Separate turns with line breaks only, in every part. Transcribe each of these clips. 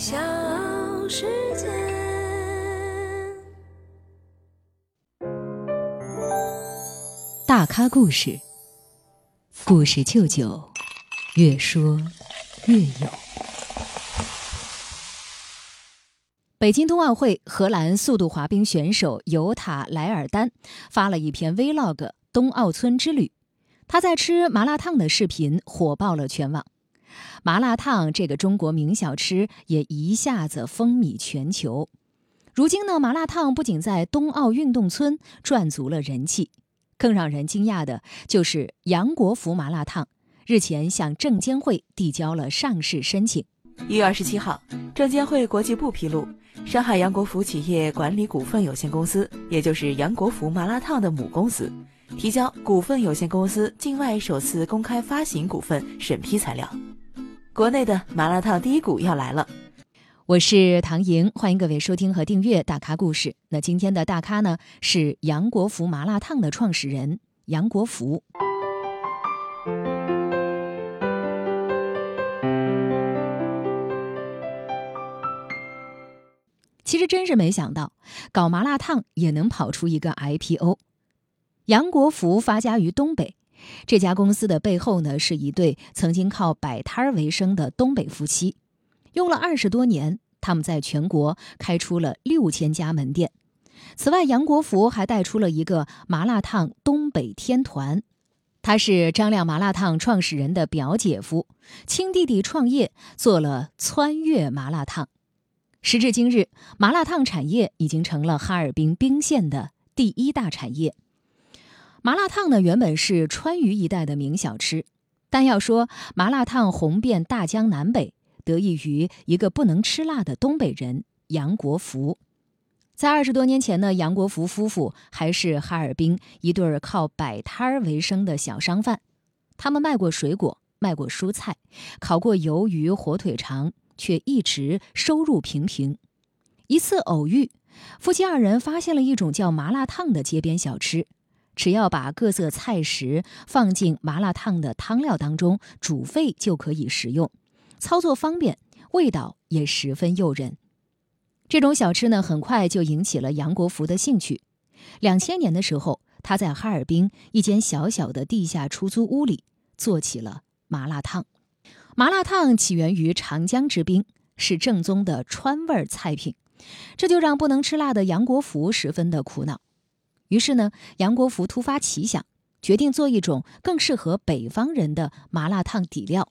小世界。
大咖故事，故事舅舅，越说越有。北京冬奥会，荷兰速度滑冰选手尤塔莱尔丹发了一篇 Vlog《冬奥村之旅》，他在吃麻辣烫的视频火爆了全网。麻辣烫这个中国名小吃也一下子风靡全球。如今呢，麻辣烫不仅在冬奥运动村赚足了人气，更让人惊讶的就是杨国福麻辣烫日前向证监会递交了上市申请。
一月二十七号，证监会国际部披露，上海杨国福企业管理股份有限公司，也就是杨国福麻辣烫的母公司，提交股份有限公司境外首次公开发行股份审批材料。国内的麻辣烫第一股要来了，
我是唐莹，欢迎各位收听和订阅大咖故事。那今天的大咖呢是杨国福麻辣烫的创始人杨国福。其实真是没想到，搞麻辣烫也能跑出一个 IPO。杨国福发家于东北。这家公司的背后呢，是一对曾经靠摆摊儿为生的东北夫妻，用了二十多年，他们在全国开出了六千家门店。此外，杨国福还带出了一个麻辣烫东北天团，他是张亮麻辣烫创始人的表姐夫，亲弟弟创业做了川粤麻辣烫。时至今日，麻辣烫产业已经成了哈尔滨彬县的第一大产业。麻辣烫呢，原本是川渝一带的名小吃，但要说麻辣烫红遍大江南北，得益于一个不能吃辣的东北人杨国福。在二十多年前呢，杨国福夫妇还是哈尔滨一对儿靠摆摊儿为生的小商贩，他们卖过水果，卖过蔬菜，烤过鱿鱼、火腿肠，却一直收入平平。一次偶遇，夫妻二人发现了一种叫麻辣烫的街边小吃。只要把各色菜食放进麻辣烫的汤料当中煮沸就可以食用，操作方便，味道也十分诱人。这种小吃呢，很快就引起了杨国福的兴趣。两千年的时候，他在哈尔滨一间小小的地下出租屋里做起了麻辣烫。麻辣烫起源于长江之滨，是正宗的川味菜品，这就让不能吃辣的杨国福十分的苦恼。于是呢，杨国福突发奇想，决定做一种更适合北方人的麻辣烫底料。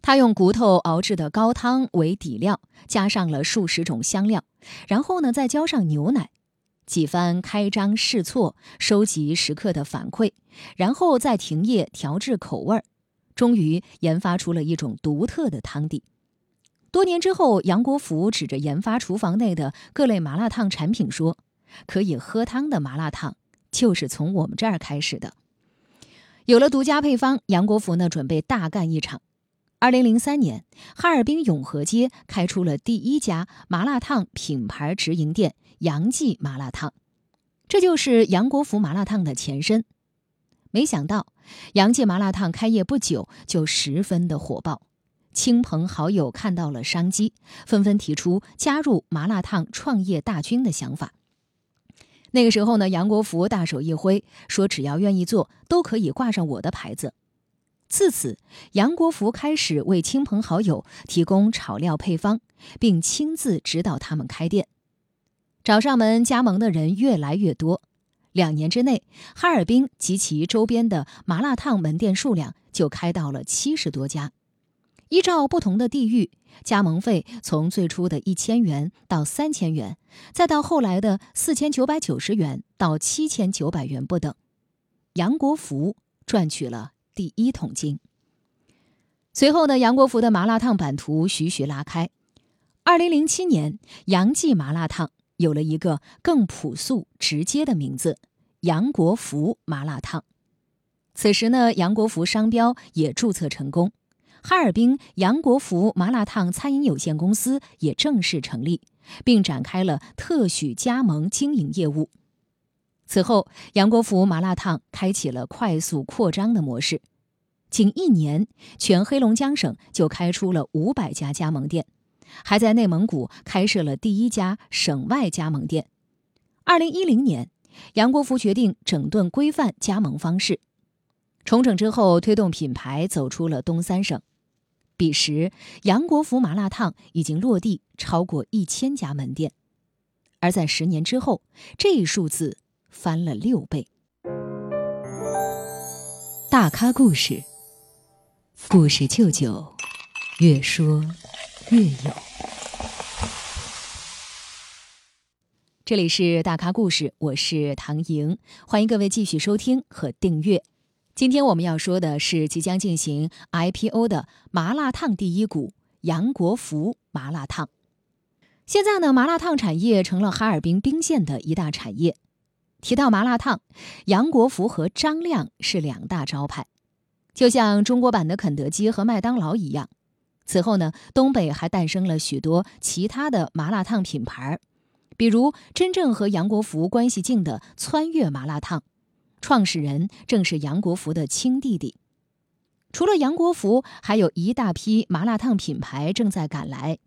他用骨头熬制的高汤为底料，加上了数十种香料，然后呢，再浇上牛奶，几番开张试错，收集食客的反馈，然后再停业调制口味儿，终于研发出了一种独特的汤底。多年之后，杨国福指着研发厨房内的各类麻辣烫产品说。可以喝汤的麻辣烫就是从我们这儿开始的。有了独家配方，杨国福呢准备大干一场。二零零三年，哈尔滨永和街开出了第一家麻辣烫品牌直营店——杨记麻辣烫，这就是杨国福麻辣烫的前身。没想到，杨记麻辣烫开业不久就十分的火爆，亲朋好友看到了商机，纷纷提出加入麻辣烫创业大军的想法。那个时候呢，杨国福大手一挥，说只要愿意做，都可以挂上我的牌子。自此，杨国福开始为亲朋好友提供炒料配方，并亲自指导他们开店。找上门加盟的人越来越多，两年之内，哈尔滨及其周边的麻辣烫门店数量就开到了七十多家。依照不同的地域，加盟费从最初的一千元到三千元，再到后来的四千九百九十元到七千九百元不等。杨国福赚取了第一桶金。随后呢，杨国福的麻辣烫版图徐徐拉开。二零零七年，杨记麻辣烫有了一个更朴素直接的名字——杨国福麻辣烫。此时呢，杨国福商标也注册成功。哈尔滨杨国福麻辣烫餐饮有限公司也正式成立，并展开了特许加盟经营业务。此后，杨国福麻辣烫开启了快速扩张的模式，仅一年，全黑龙江省就开出了五百家加盟店，还在内蒙古开设了第一家省外加盟店。二零一零年，杨国福决定整顿规范加盟方式，重整之后，推动品牌走出了东三省。彼时，杨国福麻辣烫已经落地超过一千家门店，而在十年之后，这一数字翻了六倍。大咖故事，故事舅舅，越说越有。这里是大咖故事，我是唐莹，欢迎各位继续收听和订阅。今天我们要说的是即将进行 IPO 的麻辣烫第一股杨国福麻辣烫。现在呢，麻辣烫产业成了哈尔滨彬县的一大产业。提到麻辣烫，杨国福和张亮是两大招牌，就像中国版的肯德基和麦当劳一样。此后呢，东北还诞生了许多其他的麻辣烫品牌，比如真正和杨国福关系近的川粤麻辣烫，创始人正是杨国福的亲弟弟。除了杨国福，还有一大批麻辣烫品牌正在赶来。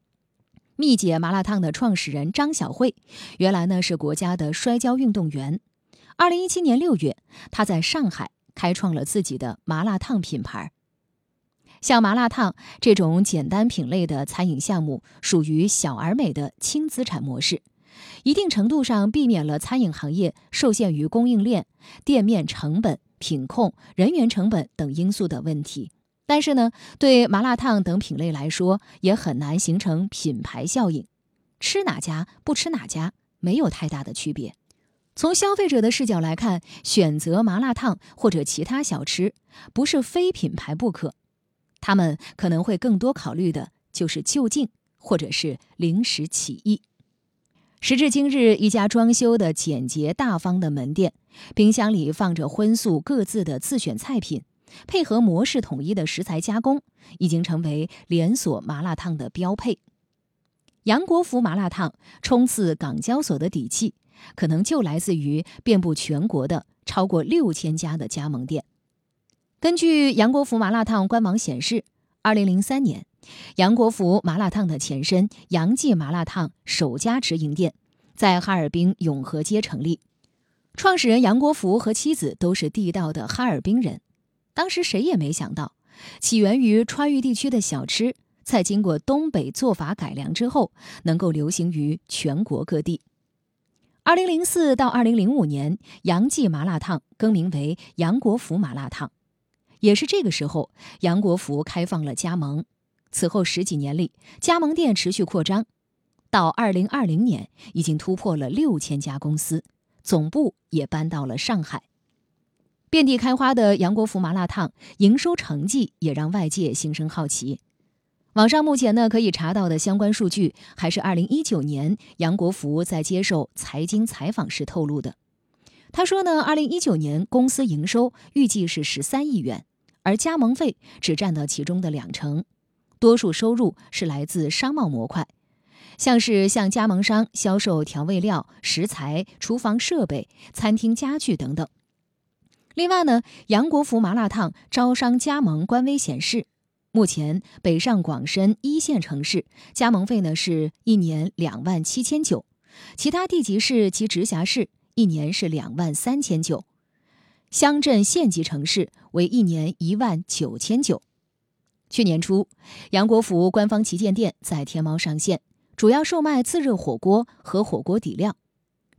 蜜姐麻辣烫的创始人张晓慧，原来呢是国家的摔跤运动员。二零一七年六月，她在上海开创了自己的麻辣烫品牌。像麻辣烫这种简单品类的餐饮项目，属于小而美的轻资产模式，一定程度上避免了餐饮行业受限于供应链、店面成本、品控、人员成本等因素的问题。但是呢，对麻辣烫等品类来说，也很难形成品牌效应。吃哪家不吃哪家，没有太大的区别。从消费者的视角来看，选择麻辣烫或者其他小吃，不是非品牌不可。他们可能会更多考虑的就是就近，或者是临时起意。时至今日，一家装修的简洁大方的门店，冰箱里放着荤素各自的自选菜品。配合模式统一的食材加工，已经成为连锁麻辣烫的标配。杨国福麻辣烫冲刺港交所的底气，可能就来自于遍布全国的超过六千家的加盟店。根据杨国福麻辣烫官网显示，二零零三年，杨国福麻辣烫的前身杨记麻辣烫首家直营店在哈尔滨永和街成立，创始人杨国福和妻子都是地道的哈尔滨人。当时谁也没想到，起源于川渝地区的小吃，在经过东北做法改良之后，能够流行于全国各地。二零零四到二零零五年，杨记麻辣烫更名为杨国福麻辣烫，也是这个时候，杨国福开放了加盟。此后十几年里，加盟店持续扩张，到二零二零年，已经突破了六千家公司，总部也搬到了上海。遍地开花的杨国福麻辣烫营收成绩也让外界心生好奇。网上目前呢可以查到的相关数据，还是二零一九年杨国福在接受财经采访时透露的。他说呢，二零一九年公司营收预计是十三亿元，而加盟费只占到其中的两成，多数收入是来自商贸模块，像是向加盟商销售调味料、食材、厨房设备、餐厅家具等等。另外呢，杨国福麻辣烫招商加盟官微显示，目前北上广深一线城市加盟费呢是一年两万七千九，其他地级市及直辖市一年是两万三千九，乡镇县级城市为一年一万九千九。去年初，杨国福官方旗舰店在天猫上线，主要售卖自热火锅和火锅底料。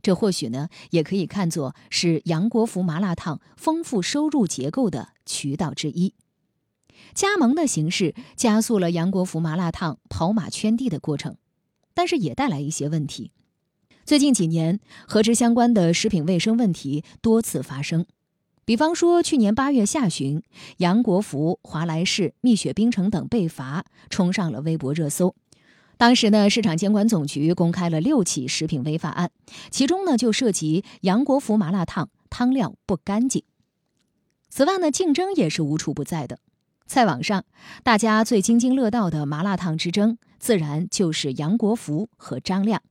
这或许呢，也可以看作是杨国福麻辣烫丰富收入结构的渠道之一。加盟的形式加速了杨国福麻辣烫跑马圈地的过程，但是也带来一些问题。最近几年，和之相关的食品卫生问题多次发生，比方说去年八月下旬，杨国福、华莱士、蜜雪冰城等被罚，冲上了微博热搜。当时呢，市场监管总局公开了六起食品违法案，其中呢就涉及杨国福麻辣烫汤料不干净。此外呢，竞争也是无处不在的。在网上，大家最津津乐道的麻辣烫之争，自然就是杨国福和张亮。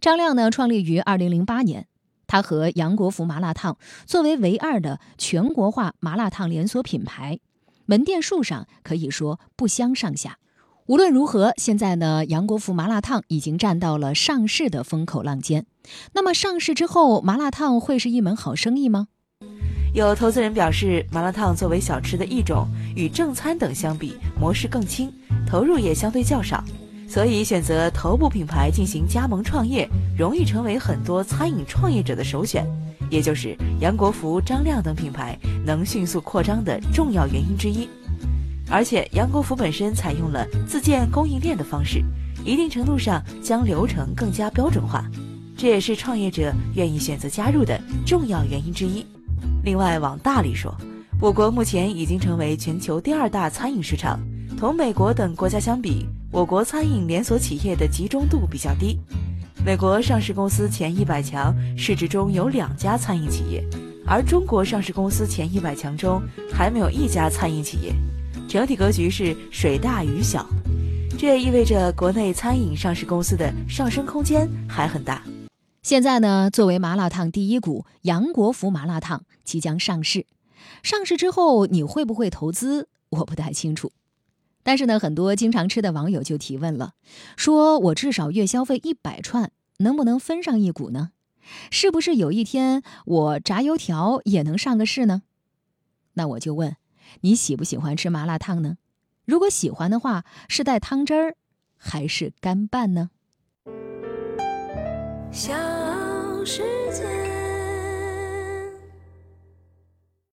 张亮呢，创立于二零零八年，它和杨国福麻辣烫作为唯二的全国化麻辣烫连锁品牌，门店数上可以说不相上下。无论如何，现在呢，杨国福麻辣烫已经站到了上市的风口浪尖。那么上市之后，麻辣烫会是一门好生意吗？
有投资人表示，麻辣烫作为小吃的一种，与正餐等相比，模式更轻，投入也相对较少，所以选择头部品牌进行加盟创业，容易成为很多餐饮创业者的首选，也就是杨国福、张亮等品牌能迅速扩张的重要原因之一。而且，杨国福本身采用了自建供应链的方式，一定程度上将流程更加标准化，这也是创业者愿意选择加入的重要原因之一。另外，往大里说，我国目前已经成为全球第二大餐饮市场。同美国等国家相比，我国餐饮连锁企业的集中度比较低。美国上市公司前一百强市值中有两家餐饮企业，而中国上市公司前一百强中还没有一家餐饮企业。整体格局是水大鱼小，这也意味着国内餐饮上市公司的上升空间还很大。
现在呢，作为麻辣烫第一股，杨国福麻辣烫即将上市。上市之后，你会不会投资？我不太清楚。但是呢，很多经常吃的网友就提问了，说我至少月消费一百串，能不能分上一股呢？是不是有一天我炸油条也能上个市呢？那我就问，你喜不喜欢吃麻辣烫呢？如果喜欢的话，是带汤汁儿还是干拌呢？
小世界。